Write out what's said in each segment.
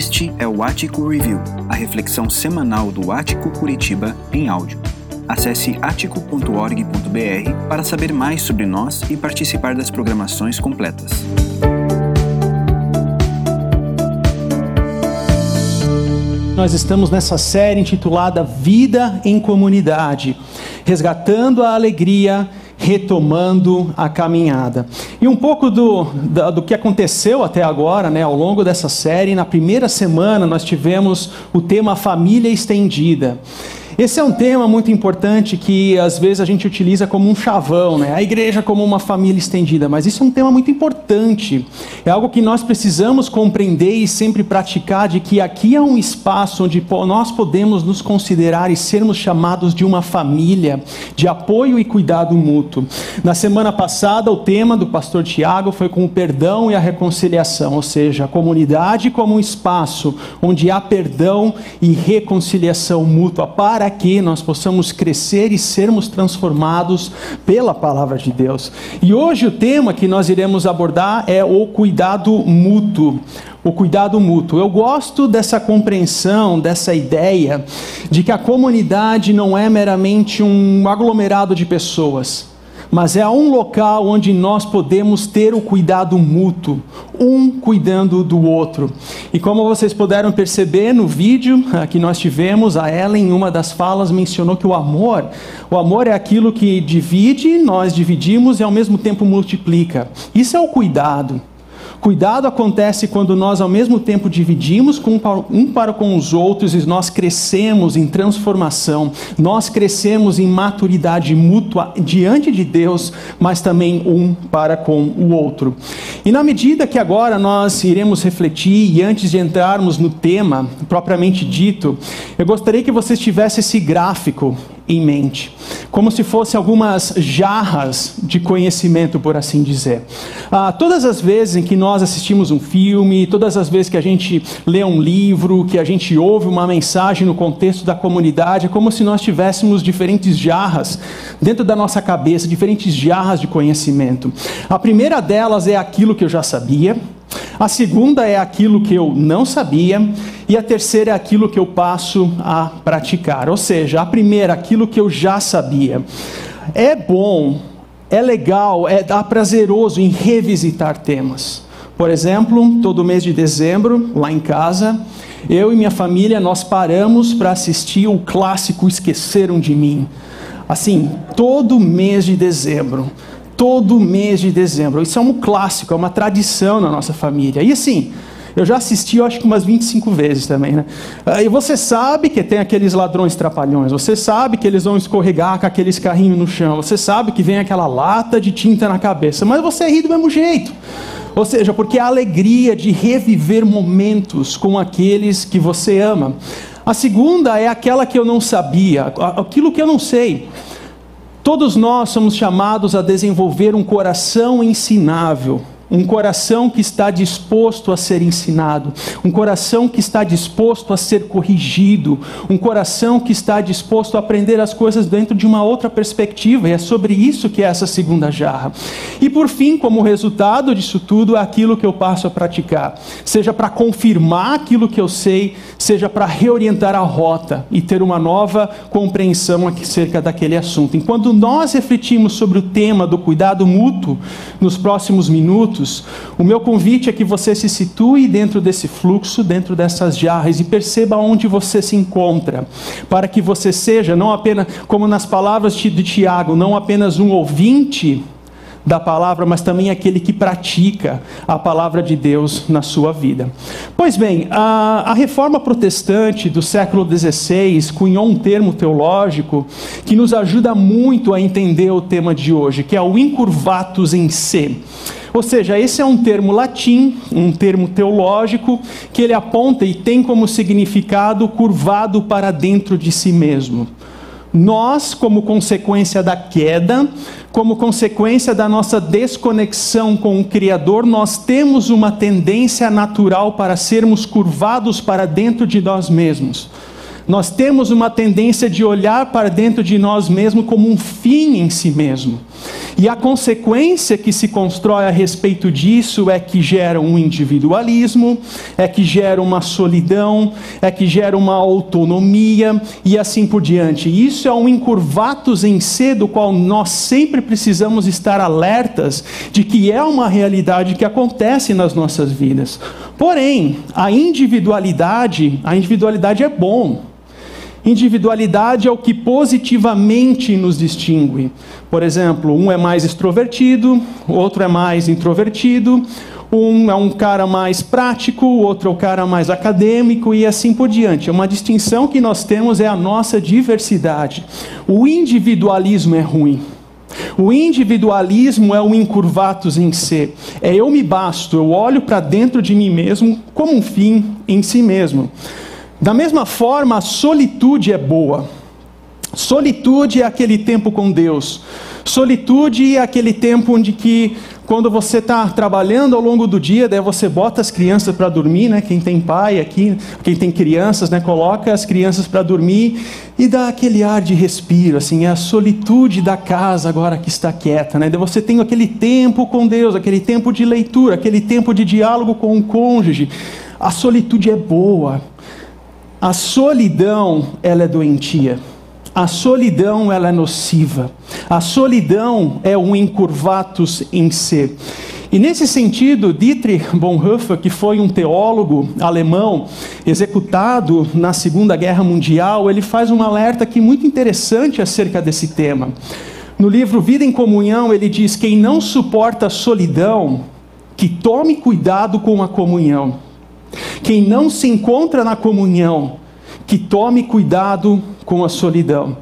Este é o Ático Review, a reflexão semanal do Ático Curitiba em áudio. Acesse atico.org.br para saber mais sobre nós e participar das programações completas. Nós estamos nessa série intitulada Vida em Comunidade, resgatando a alegria retomando a caminhada. E um pouco do, do, do, que aconteceu até agora, né, ao longo dessa série, na primeira semana nós tivemos o tema família estendida. Esse é um tema muito importante que às vezes a gente utiliza como um chavão, né? A igreja como uma família estendida, mas isso é um tema muito importante. É algo que nós precisamos compreender e sempre praticar de que aqui é um espaço onde nós podemos nos considerar e sermos chamados de uma família de apoio e cuidado mútuo. Na semana passada, o tema do pastor Tiago foi com o perdão e a reconciliação, ou seja, a comunidade como um espaço onde há perdão e reconciliação mútua para que nós possamos crescer e sermos transformados pela palavra de Deus. E hoje o tema que nós iremos abordar é o cuidado mútuo. O cuidado mútuo. Eu gosto dessa compreensão, dessa ideia de que a comunidade não é meramente um aglomerado de pessoas mas é um local onde nós podemos ter o cuidado mútuo, um cuidando do outro. E como vocês puderam perceber no vídeo que nós tivemos, a Ellen, em uma das falas, mencionou que o amor, o amor é aquilo que divide, nós dividimos e ao mesmo tempo multiplica. Isso é o cuidado. Cuidado acontece quando nós, ao mesmo tempo, dividimos um para com os outros e nós crescemos em transformação, nós crescemos em maturidade mútua diante de Deus, mas também um para com o outro. E na medida que agora nós iremos refletir, e antes de entrarmos no tema propriamente dito, eu gostaria que vocês tivessem esse gráfico em mente, como se fossem algumas jarras de conhecimento, por assim dizer. Ah, todas as vezes em que nós assistimos um filme, todas as vezes que a gente lê um livro, que a gente ouve uma mensagem no contexto da comunidade, é como se nós tivéssemos diferentes jarras dentro da nossa cabeça, diferentes jarras de conhecimento. A primeira delas é aquilo que eu já sabia. A segunda é aquilo que eu não sabia, e a terceira é aquilo que eu passo a praticar. Ou seja, a primeira, aquilo que eu já sabia. É bom, é legal, é prazeroso em revisitar temas. Por exemplo, todo mês de dezembro, lá em casa, eu e minha família nós paramos para assistir o clássico Esqueceram de Mim. Assim, todo mês de dezembro todo mês de dezembro. Isso é um clássico, é uma tradição na nossa família. E assim, eu já assisti, eu acho que umas 25 vezes também, né? E você sabe que tem aqueles ladrões trapalhões, você sabe que eles vão escorregar com aqueles carrinhos no chão, você sabe que vem aquela lata de tinta na cabeça, mas você ri do mesmo jeito. Ou seja, porque a alegria de reviver momentos com aqueles que você ama. A segunda é aquela que eu não sabia, aquilo que eu não sei. Todos nós somos chamados a desenvolver um coração ensinável um coração que está disposto a ser ensinado, um coração que está disposto a ser corrigido, um coração que está disposto a aprender as coisas dentro de uma outra perspectiva, e é sobre isso que é essa segunda jarra. E por fim, como resultado disso tudo, é aquilo que eu passo a praticar, seja para confirmar aquilo que eu sei, seja para reorientar a rota e ter uma nova compreensão acerca daquele assunto. Enquanto nós refletimos sobre o tema do cuidado mútuo nos próximos minutos, o meu convite é que você se situe dentro desse fluxo, dentro dessas jarras e perceba onde você se encontra, para que você seja, não apenas, como nas palavras de Tiago, não apenas um ouvinte da palavra, mas também aquele que pratica a palavra de Deus na sua vida. Pois bem, a, a reforma protestante do século XVI cunhou um termo teológico que nos ajuda muito a entender o tema de hoje, que é o incurvatus em se. Ou seja, esse é um termo latim, um termo teológico, que ele aponta e tem como significado curvado para dentro de si mesmo. Nós, como consequência da queda, como consequência da nossa desconexão com o Criador, nós temos uma tendência natural para sermos curvados para dentro de nós mesmos. Nós temos uma tendência de olhar para dentro de nós mesmos como um fim em si mesmo. E a consequência que se constrói a respeito disso é que gera um individualismo, é que gera uma solidão, é que gera uma autonomia e assim por diante. Isso é um incurvatus em C do qual nós sempre precisamos estar alertas de que é uma realidade que acontece nas nossas vidas. Porém, a individualidade, a individualidade é bom. Individualidade é o que positivamente nos distingue. Por exemplo, um é mais extrovertido, outro é mais introvertido, um é um cara mais prático, o outro é o cara mais acadêmico e assim por diante. Uma distinção que nós temos é a nossa diversidade. O individualismo é ruim. O individualismo é o incurvatus em si. É eu me basto, eu olho para dentro de mim mesmo como um fim em si mesmo. Da mesma forma, a solitude é boa. Solitude é aquele tempo com Deus. Solitude é aquele tempo onde que quando você está trabalhando ao longo do dia, daí você bota as crianças para dormir, né? Quem tem pai aqui, quem tem crianças, né? Coloca as crianças para dormir e dá aquele ar de respiro, assim, é a solitude da casa agora que está quieta, né? Daí você tem aquele tempo com Deus, aquele tempo de leitura, aquele tempo de diálogo com o cônjuge. A solitude é boa. A solidão, ela é doentia. A solidão, ela é nociva. A solidão é um incurvatus em si. E nesse sentido, Dietrich Bonhoeffer, que foi um teólogo alemão executado na Segunda Guerra Mundial, ele faz um alerta aqui muito interessante acerca desse tema. No livro Vida em Comunhão, ele diz: quem não suporta a solidão, que tome cuidado com a comunhão. Quem não se encontra na comunhão, que tome cuidado com a solidão.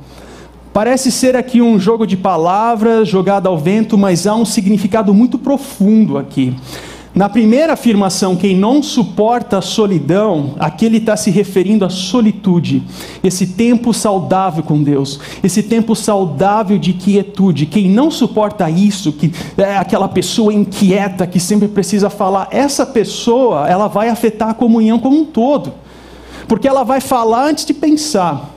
Parece ser aqui um jogo de palavras jogado ao vento, mas há um significado muito profundo aqui. Na primeira afirmação, quem não suporta a solidão, aqui ele está se referindo à solitude, esse tempo saudável com Deus, esse tempo saudável de quietude. Quem não suporta isso, que é aquela pessoa inquieta que sempre precisa falar, essa pessoa, ela vai afetar a comunhão como um todo, porque ela vai falar antes de pensar.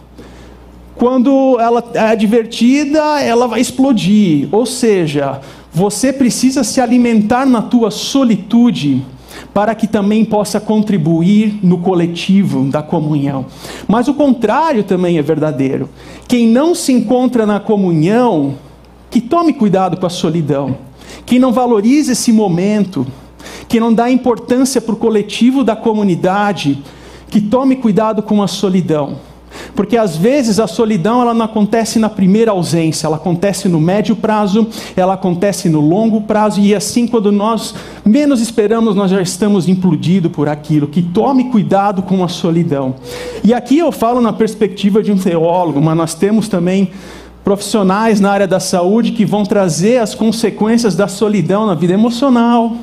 Quando ela é divertida, ela vai explodir. Ou seja, você precisa se alimentar na tua solitude para que também possa contribuir no coletivo da comunhão. Mas o contrário também é verdadeiro. Quem não se encontra na comunhão, que tome cuidado com a solidão. Quem não valoriza esse momento, que não dá importância para o coletivo da comunidade, que tome cuidado com a solidão. Porque às vezes a solidão ela não acontece na primeira ausência, ela acontece no médio prazo, ela acontece no longo prazo e assim quando nós menos esperamos nós já estamos implodidos por aquilo. Que tome cuidado com a solidão. E aqui eu falo na perspectiva de um teólogo, mas nós temos também profissionais na área da saúde que vão trazer as consequências da solidão na vida emocional,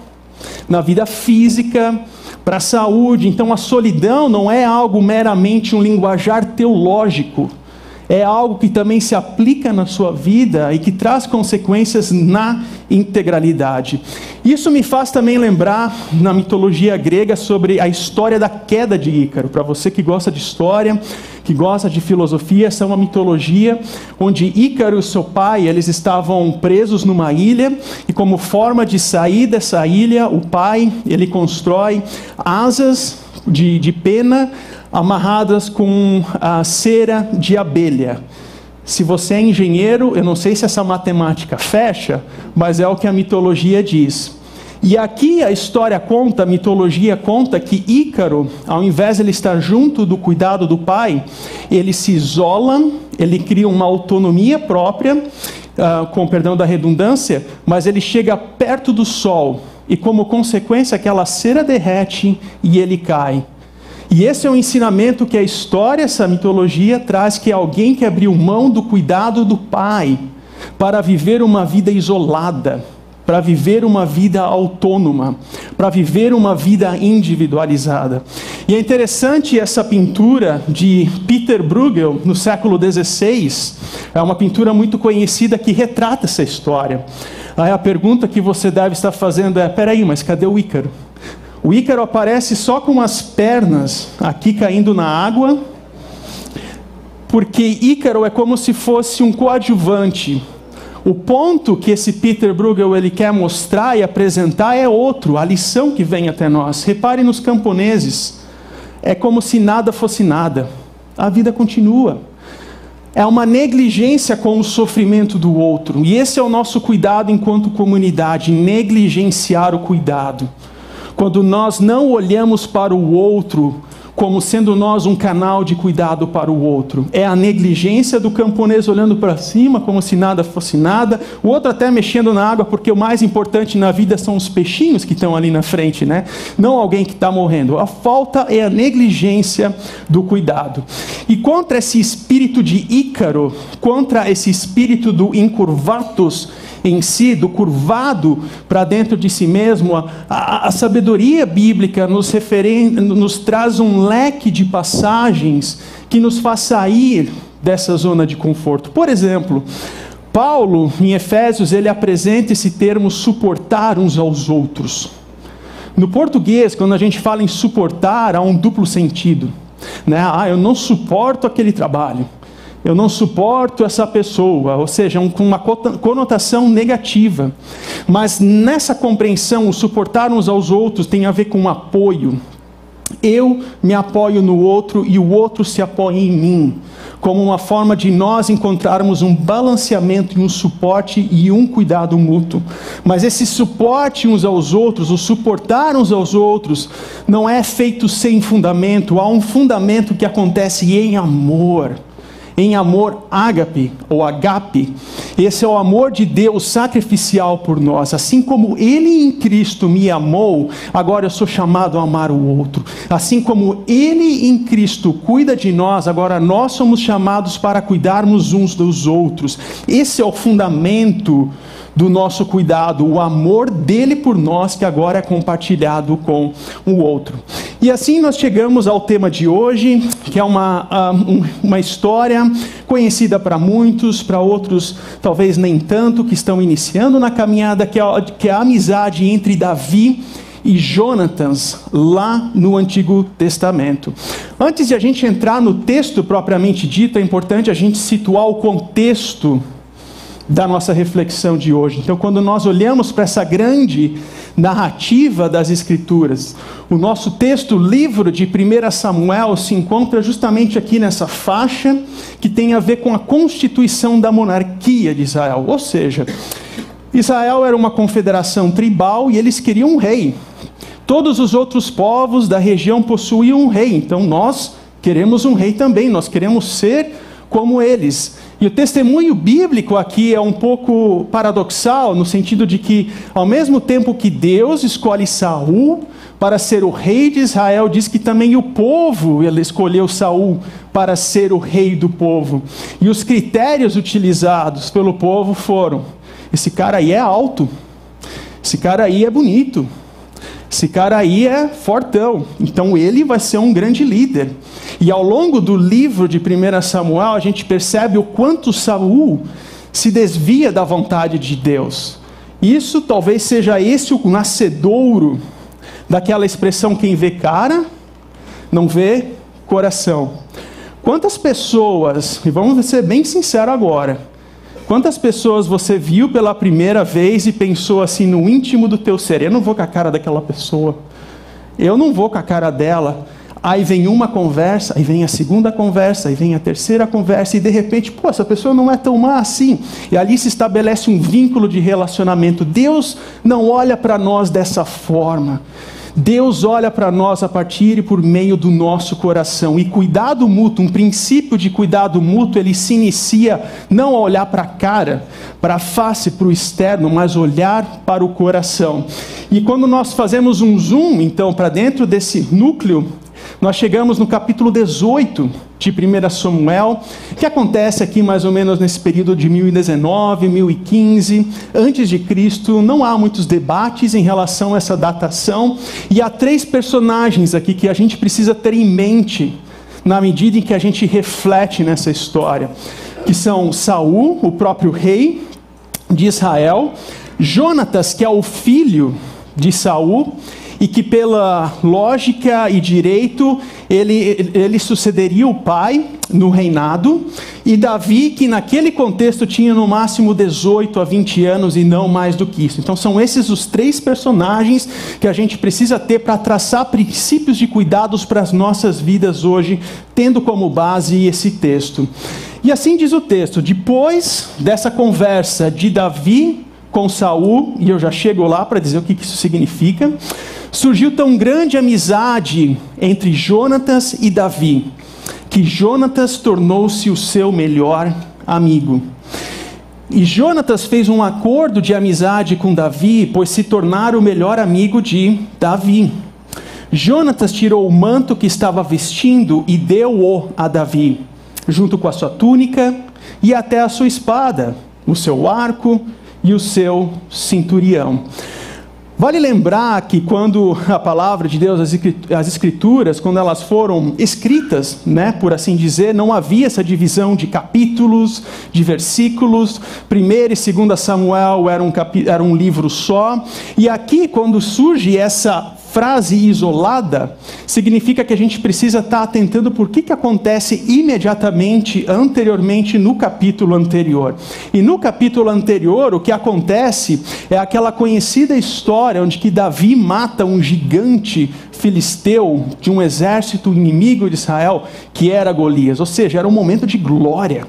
na vida física, para a saúde. Então, a solidão não é algo meramente um linguajar teológico, é algo que também se aplica na sua vida e que traz consequências na integralidade. Isso me faz também lembrar na mitologia grega sobre a história da queda de Ícaro. Para você que gosta de história, que gosta de filosofia, essa é uma mitologia onde Ícaro e seu pai, eles estavam presos numa ilha e como forma de sair dessa ilha, o pai, ele constrói asas de, de pena amarradas com a cera de abelha. Se você é engenheiro, eu não sei se essa matemática fecha, mas é o que a mitologia diz. E aqui a história conta, a mitologia conta que Ícaro, ao invés de ele estar junto do cuidado do pai, ele se isola, ele cria uma autonomia própria, uh, com perdão da redundância, mas ele chega perto do sol e, como consequência, aquela cera derrete e ele cai. E esse é um ensinamento que a história, essa mitologia traz que é alguém que abriu mão do cuidado do pai para viver uma vida isolada, para viver uma vida autônoma, para viver uma vida individualizada. E é interessante essa pintura de Peter Bruegel no século XVI, é uma pintura muito conhecida que retrata essa história. Aí a pergunta que você deve estar fazendo é: peraí, mas cadê o Ícaro? O Ícaro aparece só com as pernas aqui caindo na água, porque Ícaro é como se fosse um coadjuvante, O ponto que esse Peter Bruegel ele quer mostrar e apresentar é outro, a lição que vem até nós. Repare nos camponeses. É como se nada fosse nada. A vida continua. É uma negligência com o sofrimento do outro. E esse é o nosso cuidado enquanto comunidade, negligenciar o cuidado. Quando nós não olhamos para o outro como sendo nós um canal de cuidado para o outro. É a negligência do camponês olhando para cima como se nada fosse nada, o outro até mexendo na água, porque o mais importante na vida são os peixinhos que estão ali na frente, né? Não alguém que está morrendo. A falta é a negligência do cuidado. E contra esse espírito de Ícaro, contra esse espírito do incurvatus, em si, do curvado para dentro de si mesmo, a, a, a sabedoria bíblica nos, referen, nos traz um leque de passagens que nos faz sair dessa zona de conforto. Por exemplo, Paulo, em Efésios, ele apresenta esse termo suportar uns aos outros. No português, quando a gente fala em suportar, há um duplo sentido. Né? Ah, eu não suporto aquele trabalho eu não suporto essa pessoa, ou seja, com uma conotação negativa. Mas nessa compreensão, o suportar uns aos outros tem a ver com apoio. Eu me apoio no outro e o outro se apoia em mim, como uma forma de nós encontrarmos um balanceamento e um suporte e um cuidado mútuo. Mas esse suporte uns aos outros, o suportar uns aos outros, não é feito sem fundamento, há um fundamento que acontece em amor em amor ágape ou agape. Esse é o amor de Deus sacrificial por nós. Assim como Ele em Cristo me amou, agora eu sou chamado a amar o outro. Assim como Ele em Cristo cuida de nós, agora nós somos chamados para cuidarmos uns dos outros. Esse é o fundamento do nosso cuidado, o amor dele por nós que agora é compartilhado com o outro. E assim nós chegamos ao tema de hoje, que é uma, ah, uma história conhecida para muitos, para outros talvez nem tanto, que estão iniciando na caminhada, que é, que é a amizade entre Davi e Jonatas lá no Antigo Testamento. Antes de a gente entrar no texto propriamente dito, é importante a gente situar o contexto da nossa reflexão de hoje. Então, quando nós olhamos para essa grande narrativa das Escrituras, o nosso texto, livro de 1 Samuel, se encontra justamente aqui nessa faixa que tem a ver com a constituição da monarquia de Israel. Ou seja, Israel era uma confederação tribal e eles queriam um rei. Todos os outros povos da região possuíam um rei, então nós queremos um rei também, nós queremos ser como eles. E o testemunho bíblico aqui é um pouco paradoxal, no sentido de que, ao mesmo tempo que Deus escolhe Saul para ser o rei de Israel, diz que também o povo ele escolheu Saul para ser o rei do povo. E os critérios utilizados pelo povo foram: esse cara aí é alto, esse cara aí é bonito, esse cara aí é fortão, então ele vai ser um grande líder. E ao longo do livro de 1 Samuel, a gente percebe o quanto Saul se desvia da vontade de Deus. Isso talvez seja esse o nascedouro daquela expressão: quem vê cara, não vê coração. Quantas pessoas, e vamos ser bem sinceros agora, Quantas pessoas você viu pela primeira vez e pensou assim no íntimo do teu ser? Eu não vou com a cara daquela pessoa. Eu não vou com a cara dela. Aí vem uma conversa, aí vem a segunda conversa, aí vem a terceira conversa, e de repente, pô, essa pessoa não é tão má assim. E ali se estabelece um vínculo de relacionamento. Deus não olha para nós dessa forma. Deus olha para nós a partir e por meio do nosso coração. E cuidado mútuo, um princípio de cuidado mútuo, ele se inicia não a olhar para a cara, para a face, para o externo, mas olhar para o coração. E quando nós fazemos um zoom, então, para dentro desse núcleo nós chegamos no capítulo 18 de 1 Samuel, que acontece aqui mais ou menos nesse período de 1019, 1015, antes de Cristo. Não há muitos debates em relação a essa datação, e há três personagens aqui que a gente precisa ter em mente na medida em que a gente reflete nessa história, que são Saul, o próprio rei de Israel, Jonatas, que é o filho de Saul, e que, pela lógica e direito, ele, ele sucederia o pai no reinado, e Davi, que naquele contexto tinha no máximo 18 a 20 anos e não mais do que isso. Então, são esses os três personagens que a gente precisa ter para traçar princípios de cuidados para as nossas vidas hoje, tendo como base esse texto. E assim diz o texto: depois dessa conversa de Davi com Saul, e eu já chego lá para dizer o que isso significa, surgiu tão grande amizade entre Jonatas e Davi, que Jonatas tornou-se o seu melhor amigo. E Jonatas fez um acordo de amizade com Davi, pois se tornara o melhor amigo de Davi. Jonatas tirou o manto que estava vestindo e deu-o a Davi, junto com a sua túnica e até a sua espada, o seu arco e o seu cinturião. Vale lembrar que quando a palavra de Deus, as escrituras, quando elas foram escritas, né, por assim dizer, não havia essa divisão de capítulos, de versículos. Primeiro e segunda Samuel era um, era um livro só. E aqui, quando surge essa frase isolada significa que a gente precisa estar atentando por que, que acontece imediatamente, anteriormente, no capítulo anterior. E no capítulo anterior, o que acontece é aquela conhecida história onde que Davi mata um gigante filisteu de um exército inimigo de Israel, que era Golias. Ou seja, era um momento de glória,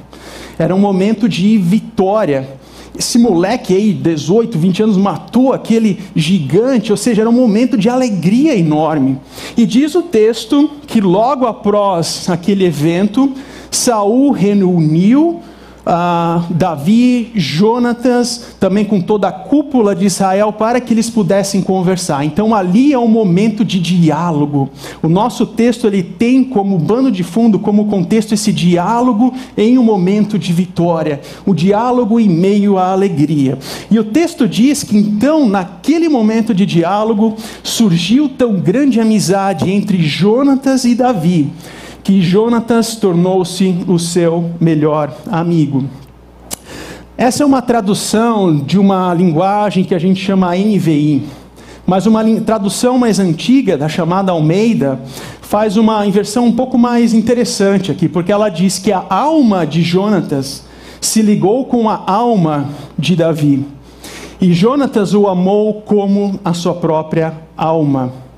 era um momento de vitória esse moleque aí, 18, 20 anos, matou aquele gigante, ou seja, era um momento de alegria enorme. E diz o texto que logo após aquele evento, Saul reuniu ah, Davi, Jonatas, também com toda a cúpula de Israel, para que eles pudessem conversar. Então ali é um momento de diálogo. O nosso texto ele tem como bando de fundo, como contexto, esse diálogo em um momento de vitória, o diálogo em meio à alegria. E o texto diz que então, naquele momento de diálogo, surgiu tão grande amizade entre Jonatas e Davi que Jonatas tornou-se o seu melhor amigo. Essa é uma tradução de uma linguagem que a gente chama NVI, mas uma tradução mais antiga, da chamada Almeida, faz uma inversão um pouco mais interessante aqui, porque ela diz que a alma de Jonatas se ligou com a alma de Davi. E Jonatas o amou como a sua própria alma.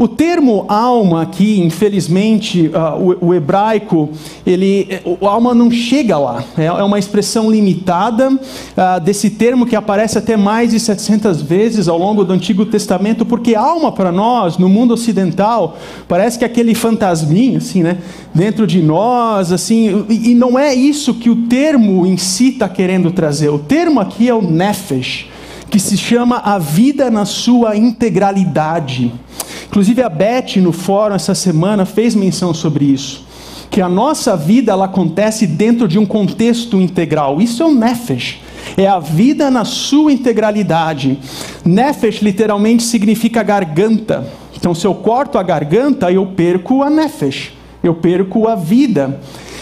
O termo alma aqui, infelizmente, uh, o, o, hebraico, ele, o alma não chega lá. É, é uma expressão limitada uh, desse termo que aparece até mais de 700 vezes ao longo do Antigo Testamento, porque alma para nós, no mundo ocidental, parece que é aquele fantasminha, assim, né? Dentro de nós, assim, e, e não é isso que o termo em si está querendo trazer. O termo aqui é o nefesh, que se chama a vida na sua integralidade. Inclusive a Beth no fórum essa semana fez menção sobre isso, que a nossa vida ela acontece dentro de um contexto integral. Isso é o nefesh. É a vida na sua integralidade. Nefesh literalmente significa garganta. Então, se eu corto a garganta, eu perco a nefesh, eu perco a vida.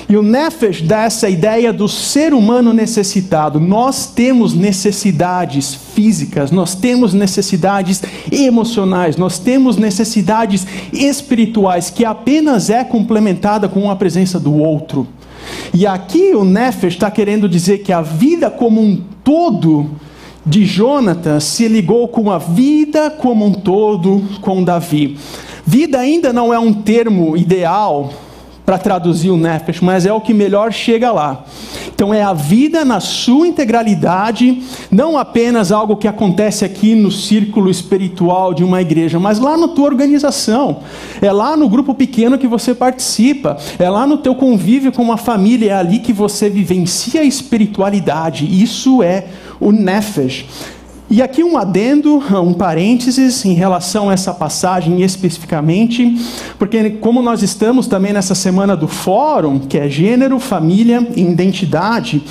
E o Nefesh dá essa ideia do ser humano necessitado. Nós temos necessidades físicas, nós temos necessidades emocionais, nós temos necessidades espirituais que apenas é complementada com a presença do outro. E aqui o Nefesh está querendo dizer que a vida como um todo de Jonatas se ligou com a vida como um todo com Davi. Vida ainda não é um termo ideal para traduzir o Nefesh, mas é o que melhor chega lá. Então é a vida na sua integralidade, não apenas algo que acontece aqui no círculo espiritual de uma igreja, mas lá na tua organização, é lá no grupo pequeno que você participa, é lá no teu convívio com uma família, é ali que você vivencia a espiritualidade. Isso é o Nefesh. E aqui um adendo, um parênteses em relação a essa passagem especificamente, porque como nós estamos também nessa semana do fórum, que é gênero, família e identidade,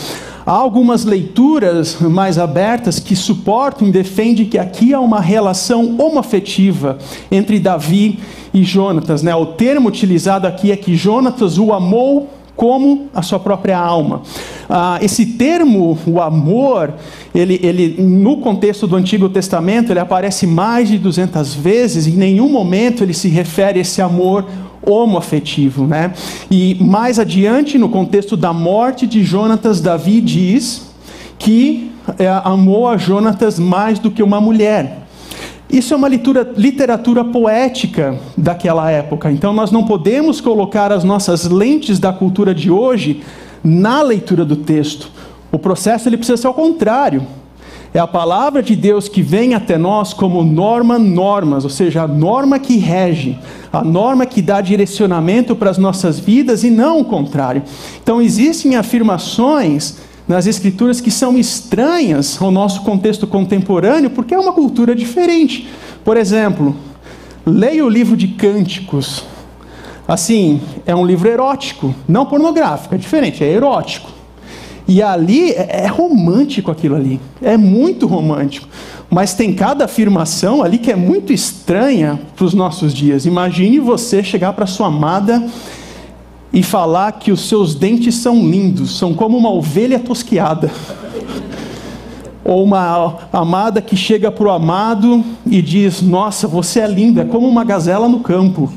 há algumas leituras mais abertas que suportam e defendem que aqui há uma relação homoafetiva entre Davi e Jonatas. Né? O termo utilizado aqui é que Jonatas o amou como a sua própria alma. Ah, esse termo, o amor, ele, ele, no contexto do Antigo Testamento, ele aparece mais de 200 vezes, em nenhum momento ele se refere a esse amor homoafetivo. Né? E mais adiante, no contexto da morte de Jonatas, Davi diz que é, amou a Jonatas mais do que uma mulher. Isso é uma literatura, literatura poética daquela época, então nós não podemos colocar as nossas lentes da cultura de hoje na leitura do texto. O processo ele precisa ser ao contrário. É a palavra de Deus que vem até nós como norma normas, ou seja, a norma que rege, a norma que dá direcionamento para as nossas vidas e não o contrário. Então existem afirmações nas escrituras que são estranhas ao nosso contexto contemporâneo, porque é uma cultura diferente. Por exemplo, leia o livro de Cânticos. Assim, é um livro erótico, não pornográfico, é diferente, é erótico. E ali é, é romântico aquilo ali, é muito romântico. Mas tem cada afirmação ali que é muito estranha para os nossos dias. Imagine você chegar para sua amada e falar que os seus dentes são lindos, são como uma ovelha tosquiada. Ou uma amada que chega para o amado e diz: Nossa, você é linda, é como uma gazela no campo.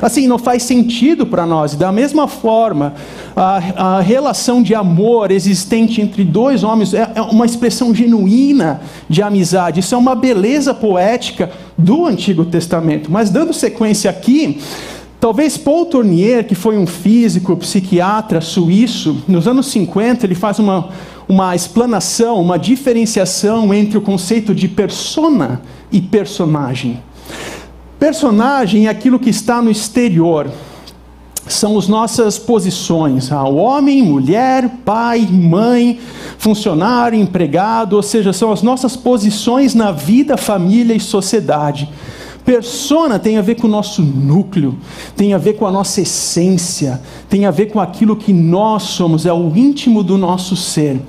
Assim, não faz sentido para nós. Da mesma forma, a, a, relação de amor existente entre dois homens é, é uma expressão genuína de amizade. Isso é uma beleza poética do Antigo Testamento. Mas, dando sequência aqui, Talvez Paul Tournier, que foi um físico, psiquiatra suíço, nos anos 50 ele faz uma, uma explanação, uma diferenciação entre o conceito de persona e personagem. Personagem é aquilo que está no exterior, são as nossas posições: ah, homem, mulher, pai, mãe, funcionário, empregado, ou seja, são as nossas posições na vida, família e sociedade. Persona tem a ver com o nosso núcleo, tem a ver com a nossa essência, tem a ver com aquilo que nós somos, é o íntimo do nosso ser.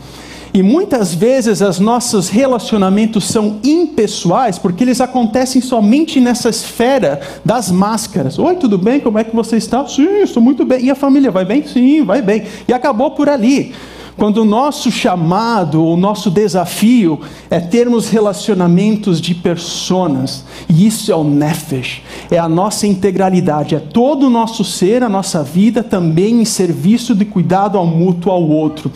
E muitas vezes os nossos relacionamentos são impessoais porque eles acontecem somente nessa esfera das máscaras. Oi, tudo bem? Como é que você está? Sim, estou muito bem. E a família vai bem? Sim, vai bem. E acabou por ali. Quando o nosso chamado, o nosso desafio é termos relacionamentos de personas, e isso é o nefesh, é a nossa integralidade, é todo o nosso ser, a nossa vida também em serviço de cuidado ao mútuo ao outro.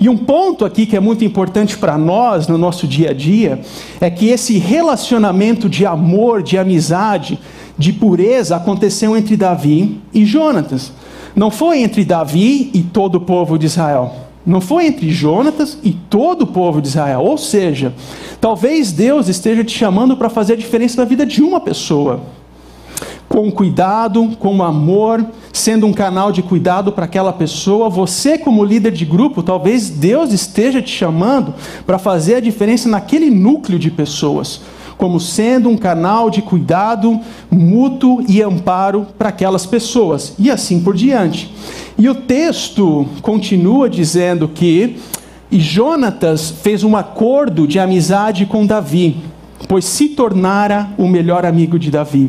E um ponto aqui que é muito importante para nós no nosso dia a dia é que esse relacionamento de amor, de amizade, de pureza aconteceu entre Davi e Jonatas. Não foi entre Davi e todo o povo de Israel. Não foi entre Jonatas e todo o povo de Israel. Ou seja, talvez Deus esteja te chamando para fazer a diferença na vida de uma pessoa. Com cuidado, com amor, sendo um canal de cuidado para aquela pessoa. Você, como líder de grupo, talvez Deus esteja te chamando para fazer a diferença naquele núcleo de pessoas como sendo um canal de cuidado mútuo e amparo para aquelas pessoas, e assim por diante. E o texto continua dizendo que e Jonatas fez um acordo de amizade com Davi, pois se tornara o melhor amigo de Davi.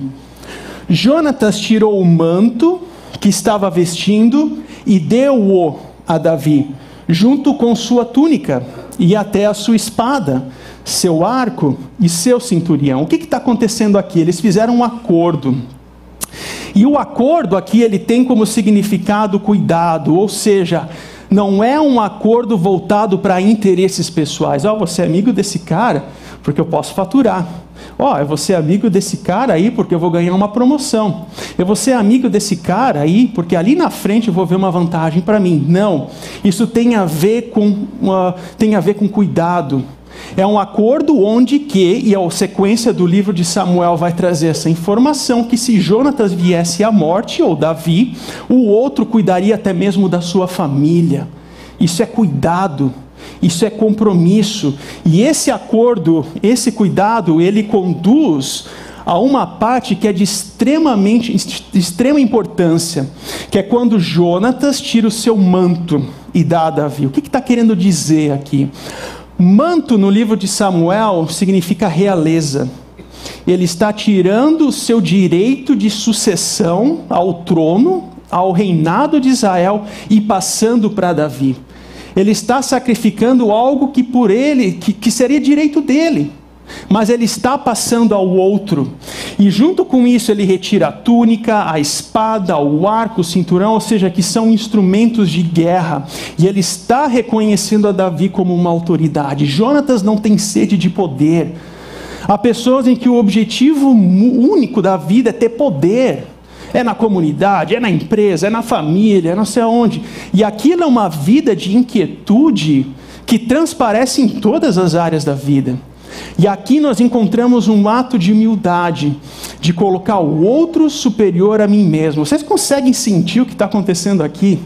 Jonatas tirou o manto que estava vestindo e deu-o a Davi, junto com sua túnica e até a sua espada, seu arco e seu cinturão. O que está acontecendo aqui? Eles fizeram um acordo. E o acordo aqui ele tem como significado cuidado, ou seja, não é um acordo voltado para interesses pessoais. Ó, oh, você é amigo desse cara porque eu posso faturar. Ó, oh, eu vou ser amigo desse cara aí porque eu vou ganhar uma promoção. Eu vou ser amigo desse cara aí porque ali na frente eu vou ver uma vantagem para mim. Não, isso tem a ver com uh, tem a ver com cuidado. É um acordo onde que, e a sequência do livro de Samuel vai trazer essa informação, que se Jonatas viesse à morte, ou Davi, o outro cuidaria até mesmo da sua família. Isso é cuidado, isso é compromisso. E esse acordo, esse cuidado, ele conduz a uma parte que é de extremamente de extrema importância, que é quando Jonatas tira o seu manto e dá a Davi. O que está querendo dizer aqui? Manto no livro de Samuel significa realeza. Ele está tirando o seu direito de sucessão ao trono, ao reinado de Israel e passando para Davi. Ele está sacrificando algo que por ele, que, que seria direito dele mas ele está passando ao outro. E junto com isso ele retira a túnica, a espada, o arco, o cinturão, ou seja, que são instrumentos de guerra. E ele está reconhecendo a Davi como uma autoridade. Jonatas não tem sede de poder. Há pessoas em que o objetivo único da vida é ter poder. É na comunidade, é na empresa, é na família, é não sei aonde. E aquilo é uma vida de inquietude que transparece em todas as áreas da vida. E aqui nós encontramos um ato de humildade, de colocar o outro superior a mim mesmo. Vocês conseguem sentir o que está acontecendo aqui?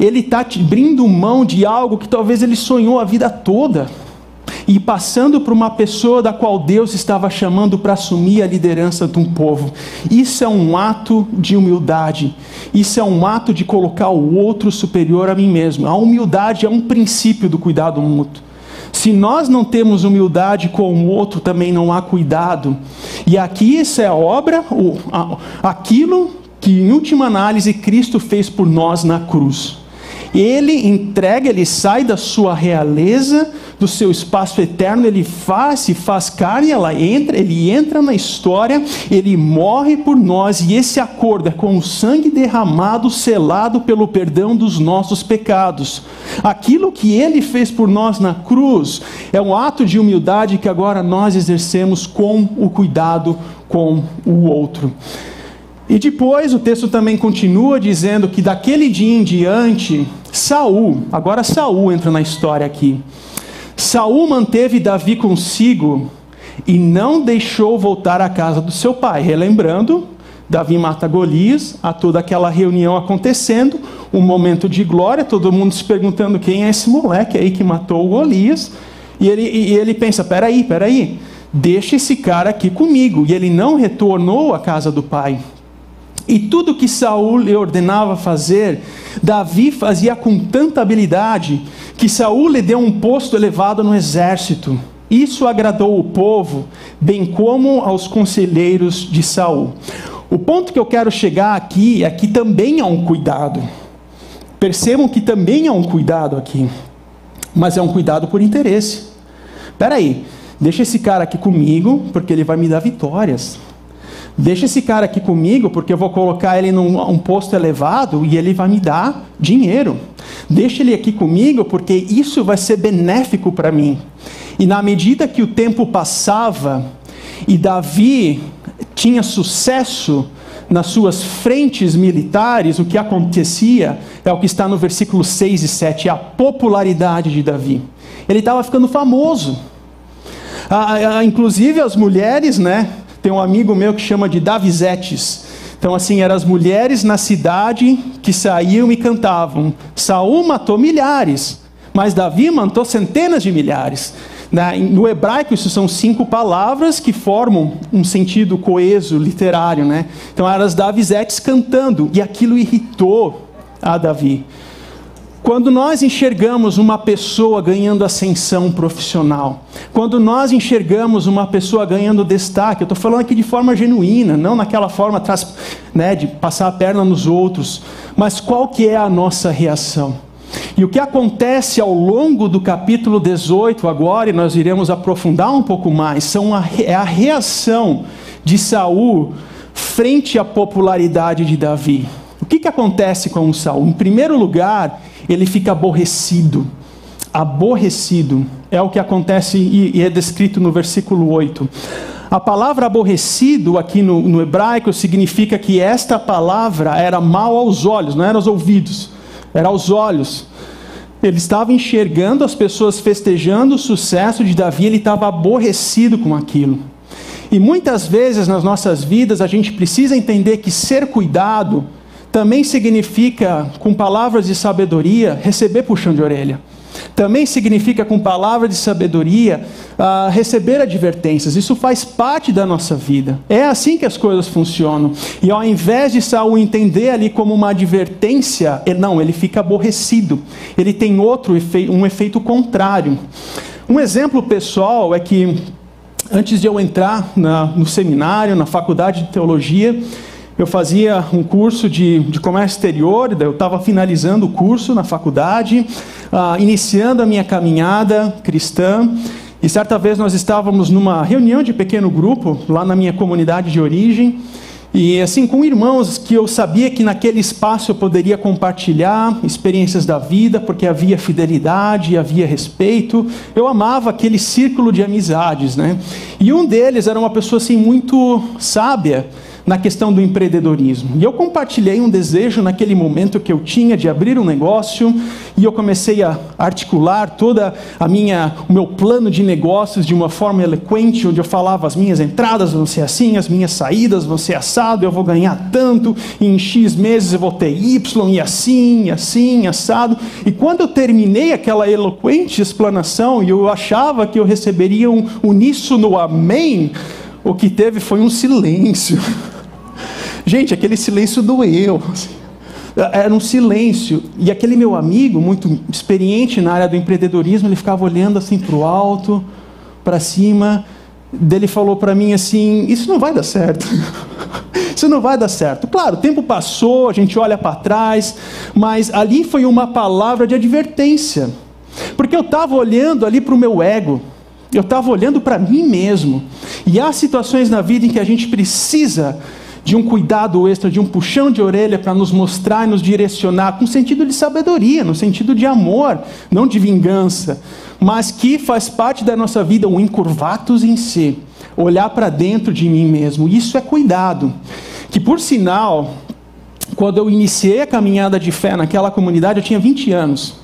Ele está abrindo mão de algo que talvez ele sonhou a vida toda e passando por uma pessoa da qual Deus estava chamando para assumir a liderança de um povo. Isso é um ato de humildade. Isso é um ato de colocar o outro superior a mim mesmo. A humildade é um princípio do cuidado mútuo. Se nós não temos humildade com o outro, também não há cuidado. E aqui isso é a obra, aquilo que em última análise Cristo fez por nós na cruz. Ele entrega, ele sai da sua realeza, do seu espaço eterno, ele faz, se faz carne, ela entra, ele entra na história, ele morre por nós e esse acordo é com o sangue derramado, selado pelo perdão dos nossos pecados. Aquilo que ele fez por nós na cruz é um ato de humildade que agora nós exercemos com o cuidado com o outro. E depois o texto também continua dizendo que daquele dia em diante, Saul, agora Saul entra na história aqui. Saul manteve Davi consigo e não deixou voltar à casa do seu pai. Relembrando, Davi mata Golias, há toda aquela reunião acontecendo, um momento de glória, todo mundo se perguntando quem é esse moleque aí que matou o Golias. E ele, e ele pensa: peraí, peraí, deixa esse cara aqui comigo. E ele não retornou à casa do pai. E tudo que Saul lhe ordenava fazer, Davi fazia com tanta habilidade que Saul lhe deu um posto elevado no exército. Isso agradou o povo, bem como aos conselheiros de Saul. O ponto que eu quero chegar aqui é que também há um cuidado. Percebam que também há um cuidado aqui, mas é um cuidado por interesse. Espera aí, deixa esse cara aqui comigo, porque ele vai me dar vitórias. Deixa esse cara aqui comigo, porque eu vou colocar ele num um posto elevado e ele vai me dar dinheiro. Deixa ele aqui comigo, porque isso vai ser benéfico para mim. E na medida que o tempo passava e Davi tinha sucesso nas suas frentes militares, o que acontecia é o que está no versículo 6 e 7, a popularidade de Davi. Ele estava ficando famoso. Ah, ah, inclusive as mulheres, né? Tem um amigo meu que chama de Davizetes. Então, assim, eram as mulheres na cidade que saíam e cantavam. Saul matou milhares, mas Davi matou centenas de milhares. No hebraico, isso são cinco palavras que formam um sentido coeso, literário. Né? Então, eram as Davizetes cantando, e aquilo irritou a Davi. Quando nós enxergamos uma pessoa ganhando ascensão profissional, quando nós enxergamos uma pessoa ganhando destaque, eu estou falando aqui de forma genuína, não naquela forma né, de passar a perna nos outros, mas qual que é a nossa reação? E o que acontece ao longo do capítulo 18 agora, e nós iremos aprofundar um pouco mais, são a, é a reação de Saul frente à popularidade de Davi. O que, que acontece com Saul? Em primeiro lugar, ele fica aborrecido. Aborrecido é o que acontece e é descrito no versículo 8. A palavra aborrecido aqui no, no, hebraico significa que esta palavra era mal aos olhos, não era aos ouvidos, era aos olhos. Ele estava enxergando as pessoas festejando o sucesso de Davi, ele estava aborrecido com aquilo. E muitas vezes nas nossas vidas a gente precisa entender que ser cuidado também significa, com palavras de sabedoria, receber puxão de orelha. Também significa, com palavras de sabedoria, uh, receber advertências. Isso faz parte da nossa vida. É assim que as coisas funcionam. E ao invés de Saul entender ali como uma advertência, ele, não, ele fica aborrecido. Ele tem outro efeito, um efeito contrário. Um exemplo pessoal é que antes de eu entrar na, no seminário, na faculdade de teologia, eu fazia um curso de, de comércio exterior, eu estava finalizando o curso na faculdade, ah, iniciando a minha caminhada cristã. E certa vez nós estávamos numa reunião de pequeno grupo, lá na minha comunidade de origem, e assim, com irmãos que eu sabia que naquele espaço eu poderia compartilhar experiências da vida, porque havia fidelidade, havia respeito. Eu amava aquele círculo de amizades, né? E um deles era uma pessoa assim muito sábia, na questão do empreendedorismo. E eu compartilhei um desejo naquele momento que eu tinha de abrir um negócio e eu comecei a articular toda a minha o meu plano de negócios de uma forma eloquente, onde eu falava as minhas entradas vão ser assim, as minhas saídas vão ser assado, eu vou ganhar tanto, e em X meses eu vou ter Y e assim, assim, assado. E quando eu terminei aquela eloquente explanação e eu achava que eu receberia um uníssono amém, o que teve foi um silêncio. Gente, aquele silêncio doeu. Assim. Era um silêncio. E aquele meu amigo, muito experiente na área do empreendedorismo, ele ficava olhando assim para o alto, para cima. Dele falou para mim assim: Isso não vai dar certo. Isso não vai dar certo. Claro, o tempo passou, a gente olha para trás, mas ali foi uma palavra de advertência. Porque eu estava olhando ali para o meu ego, eu estava olhando para mim mesmo. E há situações na vida em que a gente precisa de um cuidado extra, de um puxão de orelha para nos mostrar e nos direcionar, com sentido de sabedoria, no sentido de amor, não de vingança, mas que faz parte da nossa vida, o encurvatus em si, olhar para dentro de mim mesmo. Isso é cuidado. Que por sinal, quando eu iniciei a caminhada de fé naquela comunidade, eu tinha 20 anos.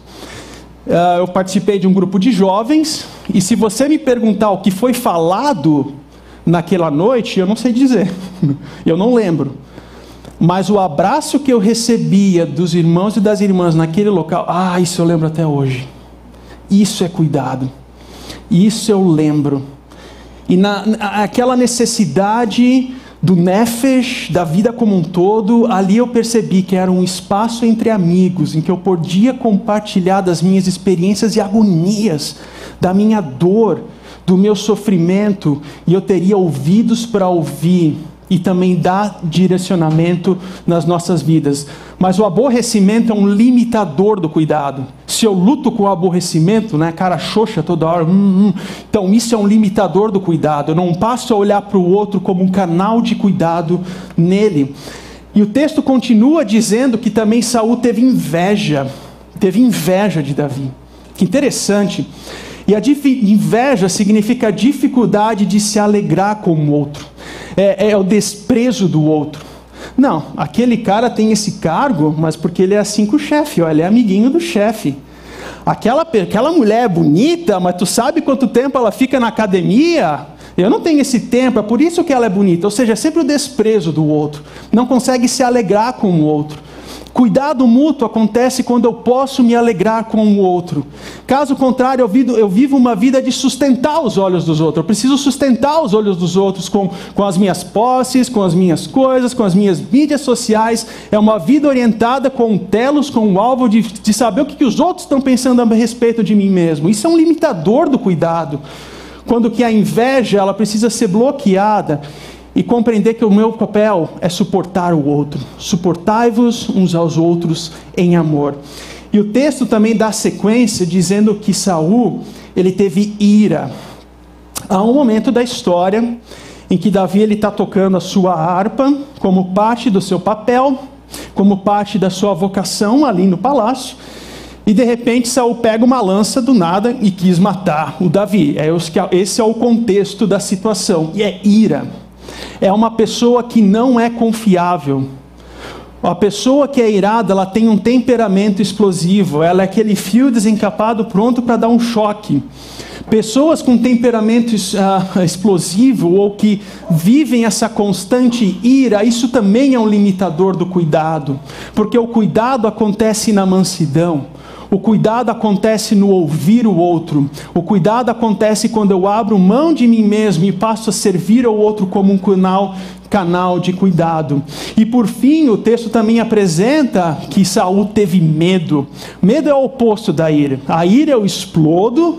Ah, eu participei de um grupo de jovens, e se você me perguntar o que foi falado naquela noite, eu não sei dizer, eu não lembro. Mas o abraço que eu recebia dos irmãos e das irmãs naquele local, ah, isso eu lembro até hoje. Isso é cuidado. Isso eu lembro. E na, aquela necessidade do nefesh, da vida como um todo, ali eu percebi que era um espaço entre amigos, em que eu podia compartilhar das minhas experiências e agonias, da minha dor, do meu sofrimento e eu teria ouvidos para ouvir e também dar direcionamento nas nossas vidas. Mas o aborrecimento é um limitador do cuidado. Se eu luto com o aborrecimento, né, cara xoxa toda hora, hum, hum, então isso é um limitador do cuidado. Eu não passo a olhar para o outro como um canal de cuidado nele. E o texto continua dizendo que também Saul teve inveja, teve inveja de Davi. Que interessante. E a inveja significa a dificuldade de se alegrar com o outro, é, é, o desprezo do outro. Não, aquele cara tem esse cargo, mas porque ele é assim com o chefe, ele é amiguinho do chefe. Aquela, aquela mulher é bonita, mas tu sabe quanto tempo ela fica na academia? Eu não tenho esse tempo, é por isso que ela é bonita. Ou seja, é sempre o desprezo do outro. Não consegue se alegrar com o outro. Cuidado mútuo acontece quando eu posso me alegrar com o outro. Caso contrário, eu vivo, eu vivo uma vida de sustentar os olhos dos outros. Eu preciso sustentar os olhos dos outros com, com as minhas posses, com as minhas coisas, com as minhas mídias sociais. É uma vida orientada com telos, com o alvo de, de saber o que, que os outros estão pensando a respeito de mim mesmo. Isso é um limitador do cuidado. Quando que a inveja ela precisa ser bloqueada e compreender que o meu papel é suportar o outro. Suportai-vos uns aos outros em amor. E o texto também dá sequência dizendo que Saul, ele teve ira. Há um momento da história em que Davi ele está tocando a sua harpa como parte do seu papel, como parte da sua vocação ali no palácio. E de repente Saul pega uma lança do nada e quis matar o Davi. É esse é o contexto da situação. E é ira é uma pessoa que não é confiável. A pessoa que é irada, ela tem um temperamento explosivo, ela é aquele fio desencapado pronto para dar um choque. Pessoas com temperamento uh, explosivo ou que vivem essa constante ira, isso também é um limitador do cuidado, porque o cuidado acontece na mansidão. O cuidado acontece no ouvir o outro. O cuidado acontece quando eu abro mão de mim mesmo e passo a servir ao outro como um canal canal de cuidado. E por fim, o texto também apresenta que Saul teve medo. Medo é o oposto da ira. A ira eu explodo,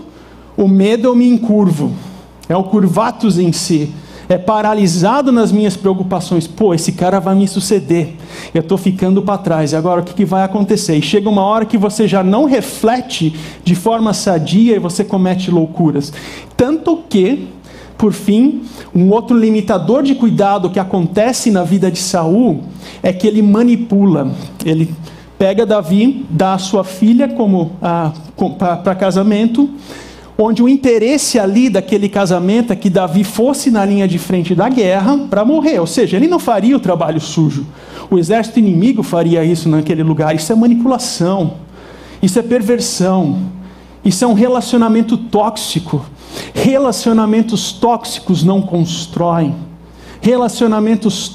o medo eu me encurvo. É o curvatus em si é paralisado nas minhas preocupações. Pô, esse cara vai me suceder. eu estou ficando para trás, e agora o que, que vai acontecer? E chega uma hora que você já não reflete de forma sadia e você comete loucuras. Tanto que, por fim, um outro limitador de cuidado que acontece na vida de Saul é que ele manipula, ele pega Davi, dá a sua filha como ah, para casamento, onde o interesse ali daquele casamento é que Davi fosse na linha de frente da guerra para morrer, ou seja, ele não faria o trabalho sujo. O exército inimigo faria isso naquele lugar. Isso é manipulação, isso é perversão, isso é um relacionamento tóxico. Relacionamentos tóxicos não constroem. Relacionamentos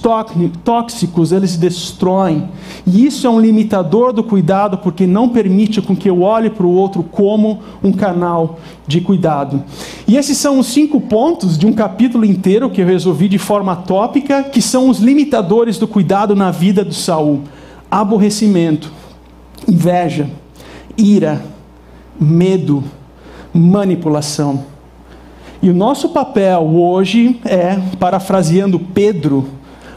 tóxicos, eles destroem. E isso é um limitador do cuidado, porque não permite com que eu olhe para o outro como um canal de cuidado. E esses são os cinco pontos de um capítulo inteiro que eu resolvi de forma tópica, que são os limitadores do cuidado na vida do Saul: aborrecimento, inveja, ira, medo, manipulação. E o nosso papel hoje é, parafraseando Pedro,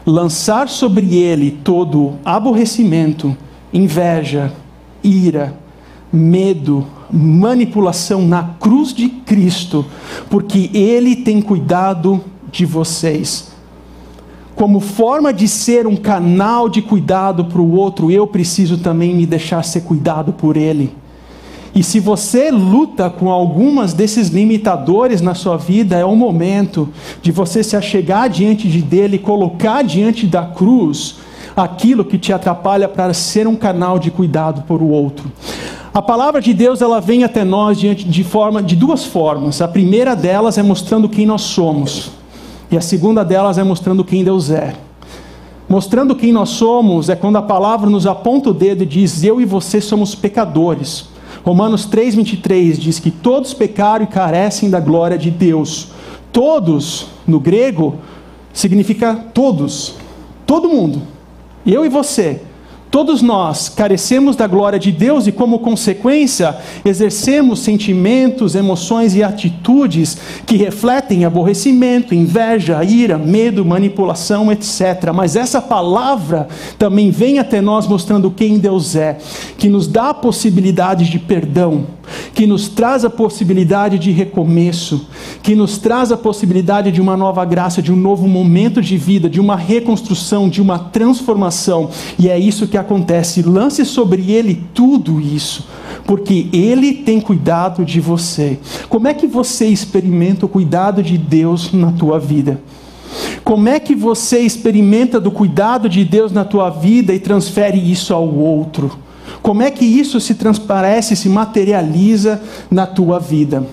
lançar sobre ele todo aborrecimento, inveja, ira, medo, manipulação na cruz de Cristo, porque ele tem cuidado de vocês. Como forma de ser um canal de cuidado para o outro, eu preciso também me deixar ser cuidado por ele. E se você luta com algumas desses limitadores na sua vida, é o momento de você se achegar diante de dele, colocar diante da cruz aquilo que te atrapalha para ser um canal de cuidado por o outro. A palavra de Deus ela vem até nós diante de forma de duas formas. A primeira delas é mostrando quem nós somos, e a segunda delas é mostrando quem Deus é. Mostrando quem nós somos é quando a palavra nos aponta o dedo e diz: Eu e você somos pecadores. Romanos 3,23 diz que todos pecaram e carecem da glória de Deus. Todos, no grego, significa todos, todo mundo. Eu e você Todos nós carecemos da glória de Deus e, como consequência, exercemos sentimentos, emoções e atitudes que refletem aborrecimento, inveja, ira, medo, manipulação, etc. Mas essa palavra também vem até nós mostrando quem Deus é, que nos dá a possibilidade de perdão, que nos traz a possibilidade de recomeço, que nos traz a possibilidade de uma nova graça, de um novo momento de vida, de uma reconstrução, de uma transformação. E é isso que acontece. Lance sobre ele tudo isso, porque ele tem cuidado de você. Como é que você experimenta o cuidado de Deus na tua vida? Como é que você experimenta do cuidado de Deus na tua vida e transfere isso ao outro? Como é que isso se transparece, se materializa na tua vida?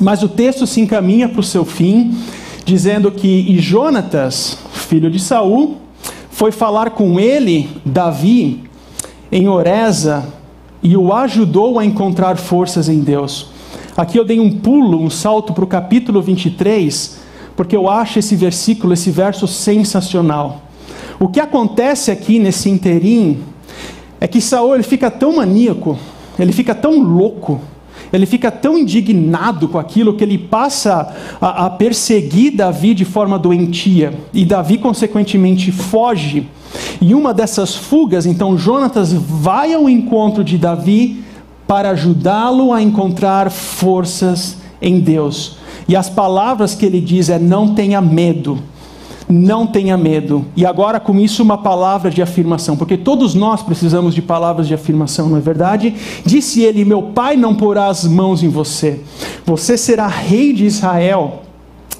Mas o texto se encaminha para o seu fim, dizendo que e Jonatas, filho de Saul, foi falar com ele, Davi, em Oreza, e o ajudou a encontrar forças em Deus. Aqui eu dei um pulo, um salto para o capítulo 23, porque eu acho esse versículo, esse verso sensacional. O que acontece aqui nesse interim é que Saul ele fica tão maníaco, ele fica tão louco, ele fica tão indignado com aquilo que ele passa a, a perseguir Davi de forma doentia. E Davi, consequentemente, foge. E uma dessas fugas, então Jonatas vai ao encontro de Davi para ajudá-lo a encontrar forças em Deus. E as palavras que ele diz é: não tenha medo não tenha medo. E agora, com isso, uma palavra de afirmação, porque todos nós precisamos de palavras de afirmação, não é verdade? Disse ele: Meu pai não porá as mãos em você, você será rei de Israel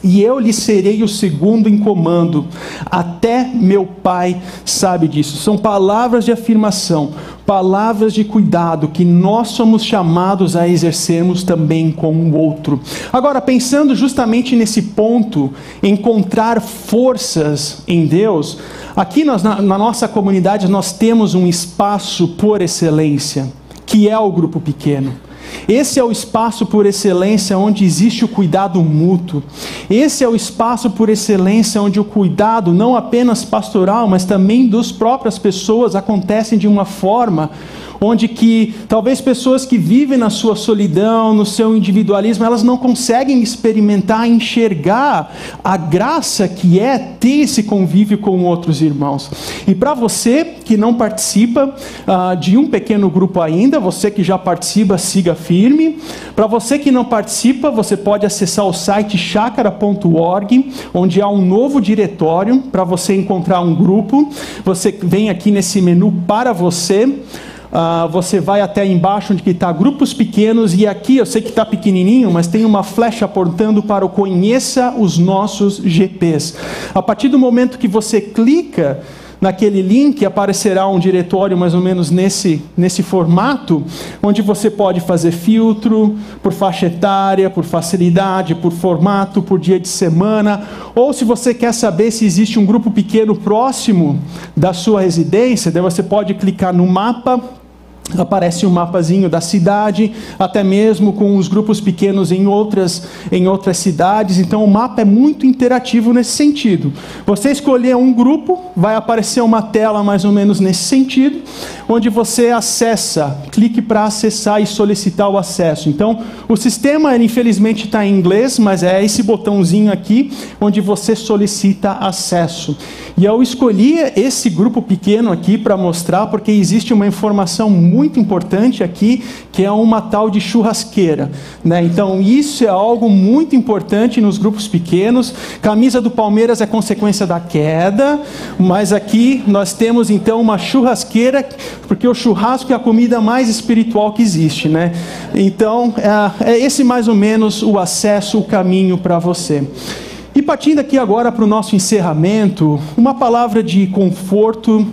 e eu lhe serei o segundo em comando. Até meu pai sabe disso. São palavras de afirmação, palavras de cuidado que nós somos chamados a exercermos também com o outro. Agora, pensando justamente nesse ponto, encontrar forças em Deus, aqui nós, na, na nossa comunidade nós temos um espaço por excelência, que é o grupo pequeno. Esse é o espaço por excelência onde existe o cuidado mútuo. Esse é o espaço por excelência onde o cuidado, não apenas pastoral, mas também dos próprias pessoas, acontecem de uma forma onde que talvez pessoas que vivem na sua solidão, no seu individualismo, elas não conseguem experimentar, enxergar a graça que é ter esse convívio com outros irmãos. E para você que não participa uh, de um pequeno grupo ainda, você que já participa, siga firme. Para você que não participa, você pode acessar o site chacara.org, onde há um novo diretório para você encontrar um grupo. Você vem aqui nesse menu para você. Uh, você vai até embaixo onde está grupos pequenos e aqui eu sei que está pequenininho, mas tem uma flecha apontando para o conheça os nossos GPs. A partir do momento que você clica naquele link aparecerá um diretório mais ou menos nesse, nesse formato, onde você pode fazer filtro por faixa etária, por facilidade, por formato, por dia de semana, ou se você quer saber se existe um grupo pequeno próximo da sua residência, daí você pode clicar no mapa aparece um mapazinho da cidade, até mesmo com os grupos pequenos em outras, em outras cidades. Então o mapa é muito interativo nesse sentido. Você escolher um grupo, vai aparecer uma tela mais ou menos nesse sentido, onde você acessa, clique para acessar e solicitar o acesso. Então o sistema infelizmente está em inglês, mas é esse botãozinho aqui onde você solicita acesso. E eu escolhi esse grupo pequeno aqui para mostrar porque existe uma informação muito muito importante aqui, que é uma tal de churrasqueira. Né? Então, isso é algo muito importante nos grupos pequenos. Camisa do Palmeiras é consequência da queda, mas aqui nós temos então uma churrasqueira, porque o churrasco é a comida mais espiritual que existe. Né? Então, é, é esse mais ou menos o acesso, o caminho para você. E partindo aqui agora para o nosso encerramento, uma palavra de conforto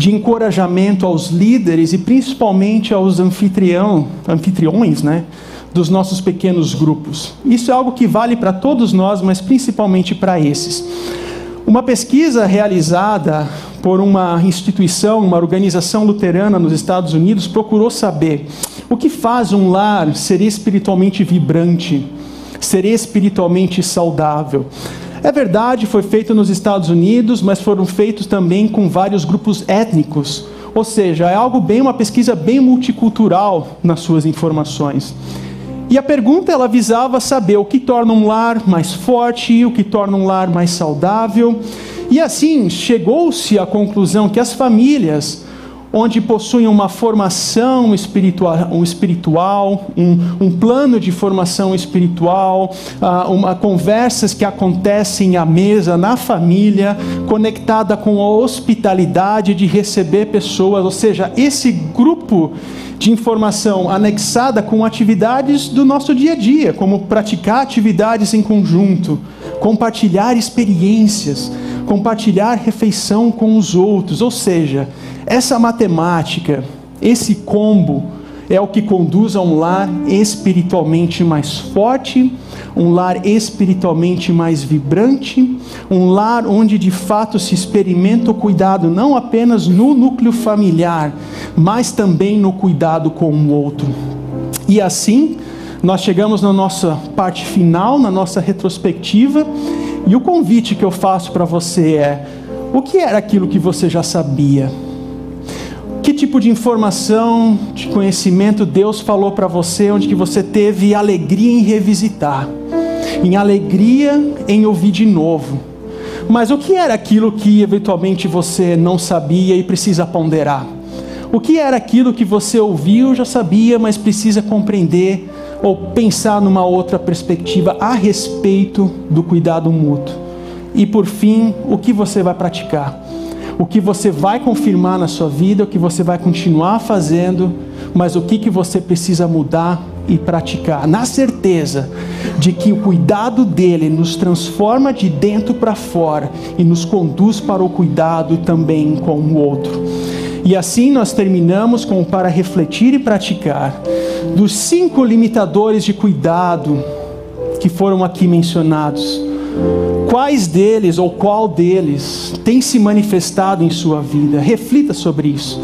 de encorajamento aos líderes e principalmente aos anfitrião, anfitriões, né, dos nossos pequenos grupos. Isso é algo que vale para todos nós, mas principalmente para esses. Uma pesquisa realizada por uma instituição, uma organização luterana nos Estados Unidos, procurou saber o que faz um lar ser espiritualmente vibrante, ser espiritualmente saudável. É verdade, foi feito nos Estados Unidos, mas foram feitos também com vários grupos étnicos. Ou seja, é algo bem uma pesquisa bem multicultural nas suas informações. E a pergunta ela visava saber o que torna um lar mais forte, o que torna um lar mais saudável. E assim chegou-se à conclusão que as famílias onde possuem uma formação espiritual, um, espiritual, um, plano de formação espiritual, uh, uma, conversas que acontecem à mesa, na família, conectada com a hospitalidade de receber pessoas, ou seja, esse grupo de informação anexada com atividades do nosso dia a dia, como praticar atividades em conjunto, compartilhar experiências, compartilhar refeição com os outros, ou seja, essa matemática, esse combo, é o que conduz a um lar espiritualmente mais forte, um lar espiritualmente mais vibrante, um lar onde de fato se experimenta o cuidado não apenas no núcleo familiar, mas também no cuidado com o outro. E assim, nós chegamos na nossa parte final, na nossa retrospectiva, e o convite que eu faço para você é: o que era aquilo que você já sabia? Que tipo de informação, de conhecimento Deus falou para você, onde que você teve alegria em revisitar, em alegria em ouvir de novo? Mas o que era aquilo que eventualmente você não sabia e precisa ponderar? O que era aquilo que você ouviu, já sabia, mas precisa compreender ou pensar numa outra perspectiva a respeito do cuidado mútuo? E por fim, o que você vai praticar? o que você vai confirmar na sua vida, o que você vai continuar fazendo, mas o que, que você precisa mudar e praticar, na certeza de que o cuidado dele nos transforma de dentro para fora e nos conduz para o cuidado também com o outro. E assim nós terminamos com para refletir e praticar dos cinco limitadores de cuidado que foram aqui mencionados Quais deles ou qual deles tem se manifestado em sua vida? Reflita sobre isso.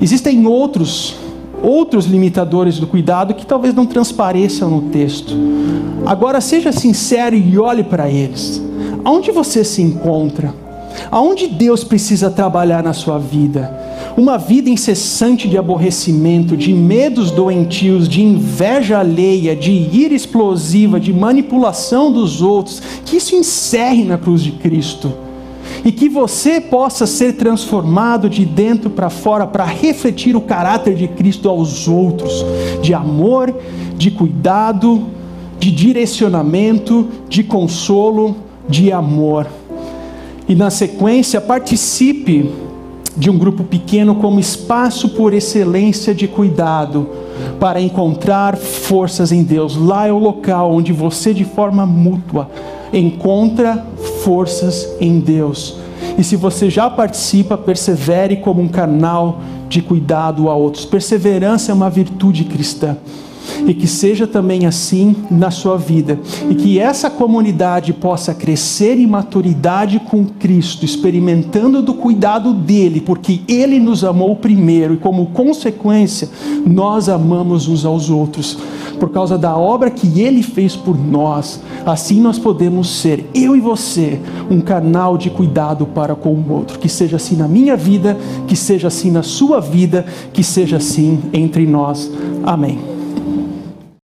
Existem outros outros limitadores do cuidado que talvez não transpareçam no texto. Agora seja sincero e olhe para eles. Aonde você se encontra? Aonde Deus precisa trabalhar na sua vida? Uma vida incessante de aborrecimento, de medos doentios, de inveja alheia, de ira explosiva, de manipulação dos outros, que isso encerre na cruz de Cristo e que você possa ser transformado de dentro para fora para refletir o caráter de Cristo aos outros, de amor, de cuidado, de direcionamento, de consolo, de amor. E na sequência, participe de um grupo pequeno como espaço por excelência de cuidado para encontrar forças em Deus. Lá é o local onde você, de forma mútua, encontra forças em Deus. E se você já participa, persevere como um canal de cuidado a outros. Perseverança é uma virtude cristã e que seja também assim na sua vida, e que essa comunidade possa crescer em maturidade com Cristo, experimentando do cuidado dele, porque ele nos amou primeiro e como consequência, nós amamos uns aos outros. Por causa da obra que ele fez por nós, assim nós podemos ser, eu e você, um canal de cuidado para com o outro. Que seja assim na minha vida, que seja assim na sua vida, que seja assim entre nós. Amém.